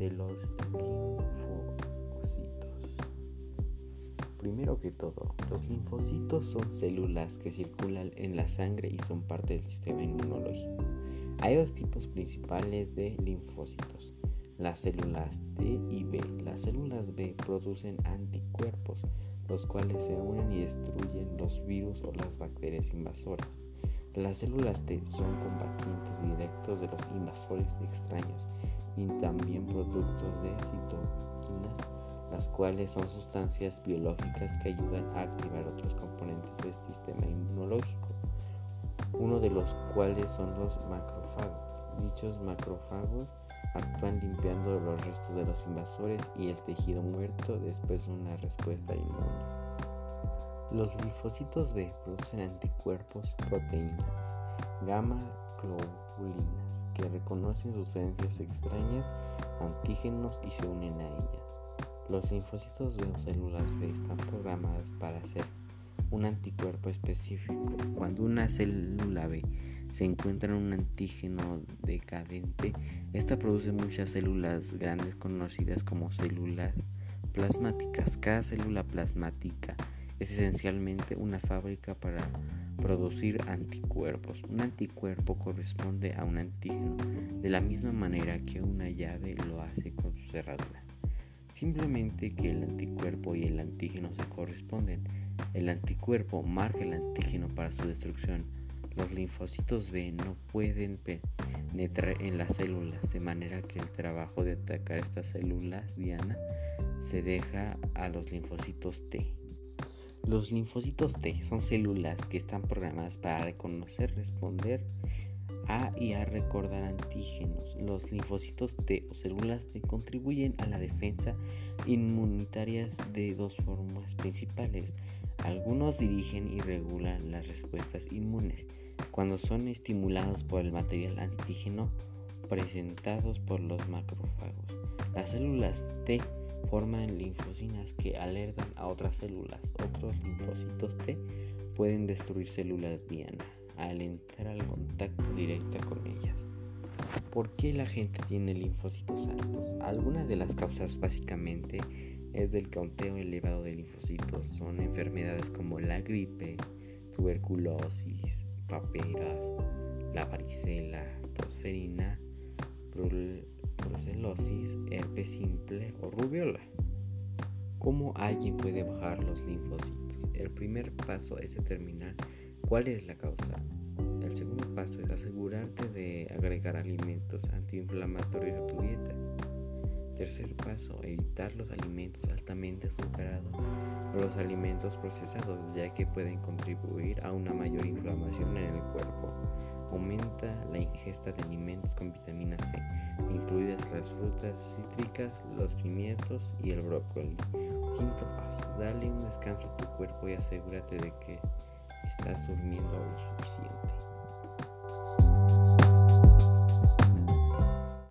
de los linfocitos. Primero que todo, los linfocitos son células que circulan en la sangre y son parte del sistema inmunológico. Hay dos tipos principales de linfocitos. Las células T y B. Las células B producen anticuerpos, los cuales se unen y destruyen los virus o las bacterias invasoras. Las células T son combatientes directos de los invasores extraños y también productos de citoquinas las cuales son sustancias biológicas que ayudan a activar otros componentes del sistema inmunológico, uno de los cuales son los macrófagos. Dichos macrófagos actúan limpiando los restos de los invasores y el tejido muerto después de una respuesta inmune. Los linfocitos B producen anticuerpos, proteínas, gamma globulinas, que reconocen sustancias extrañas, antígenos y se unen a ellas. Los linfocitos B o células B están programadas para hacer un anticuerpo específico. Cuando una célula B se encuentra en un antígeno decadente, esta produce muchas células grandes conocidas como células plasmáticas. Cada célula plasmática es esencialmente una fábrica para producir anticuerpos. Un anticuerpo corresponde a un antígeno de la misma manera que una llave lo hace con su cerradura. Simplemente que el anticuerpo y el antígeno se corresponden. El anticuerpo marca el antígeno para su destrucción. Los linfocitos B no pueden penetrar en las células, de manera que el trabajo de atacar estas células diana se deja a los linfocitos T. Los linfocitos T son células que están programadas para reconocer, responder a y a recordar antígenos. Los linfocitos T o células T contribuyen a la defensa inmunitaria de dos formas principales. Algunos dirigen y regulan las respuestas inmunes cuando son estimulados por el material antígeno presentados por los macrófagos. Las células T forman linfocinas que alertan a otras células. Otros linfocitos T pueden destruir células diana al entrar al contacto directo con ellas. ¿Por qué la gente tiene linfocitos altos? Algunas de las causas básicamente es del conteo elevado de linfocitos. Son enfermedades como la gripe, tuberculosis, paperas, la varicela, tosferina, brucelosis, herpes simple o rubiola. ¿Cómo alguien puede bajar los linfocitos? El primer paso es determinar ¿Cuál es la causa? El segundo paso es asegurarte de agregar alimentos antiinflamatorios a tu dieta. Tercer paso, evitar los alimentos altamente azucarados o los alimentos procesados ya que pueden contribuir a una mayor inflamación en el cuerpo. Aumenta la ingesta de alimentos con vitamina C, incluidas las frutas cítricas, los pimientos y el brócoli. Quinto paso, dale un descanso a tu cuerpo y asegúrate de que estás durmiendo lo suficiente.